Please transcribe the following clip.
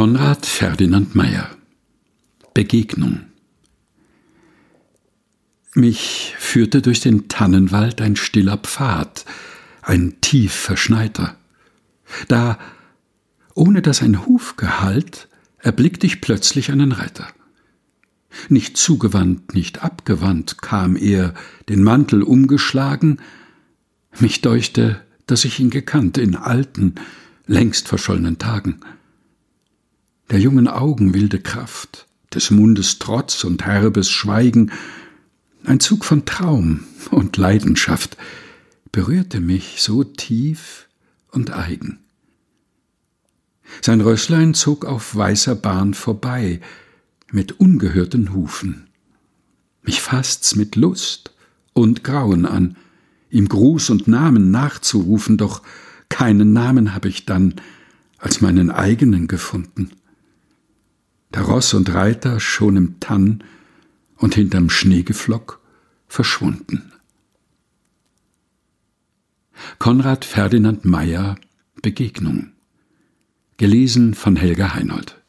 Konrad Ferdinand Meyer Begegnung Mich führte durch den Tannenwald ein stiller Pfad, ein tief verschneiter. Da, ohne dass ein Huf gehallt, erblickte ich plötzlich einen Reiter. Nicht zugewandt, nicht abgewandt kam er, den Mantel umgeschlagen, mich deuchte, dass ich ihn gekannt in alten, längst verschollenen Tagen. Der jungen Augen wilde Kraft, des Mundes Trotz und herbes Schweigen, ein Zug von Traum und Leidenschaft berührte mich so tief und eigen. Sein Rösslein zog auf weißer Bahn vorbei, mit ungehörten Hufen. Mich fasst's mit Lust und Grauen an, ihm Gruß und Namen nachzurufen, doch keinen Namen hab ich dann als meinen eigenen gefunden. Der Ross und Reiter schon im Tann und hinterm Schneegeflock verschwunden. Konrad Ferdinand Meyer Begegnung Gelesen von Helga Heinold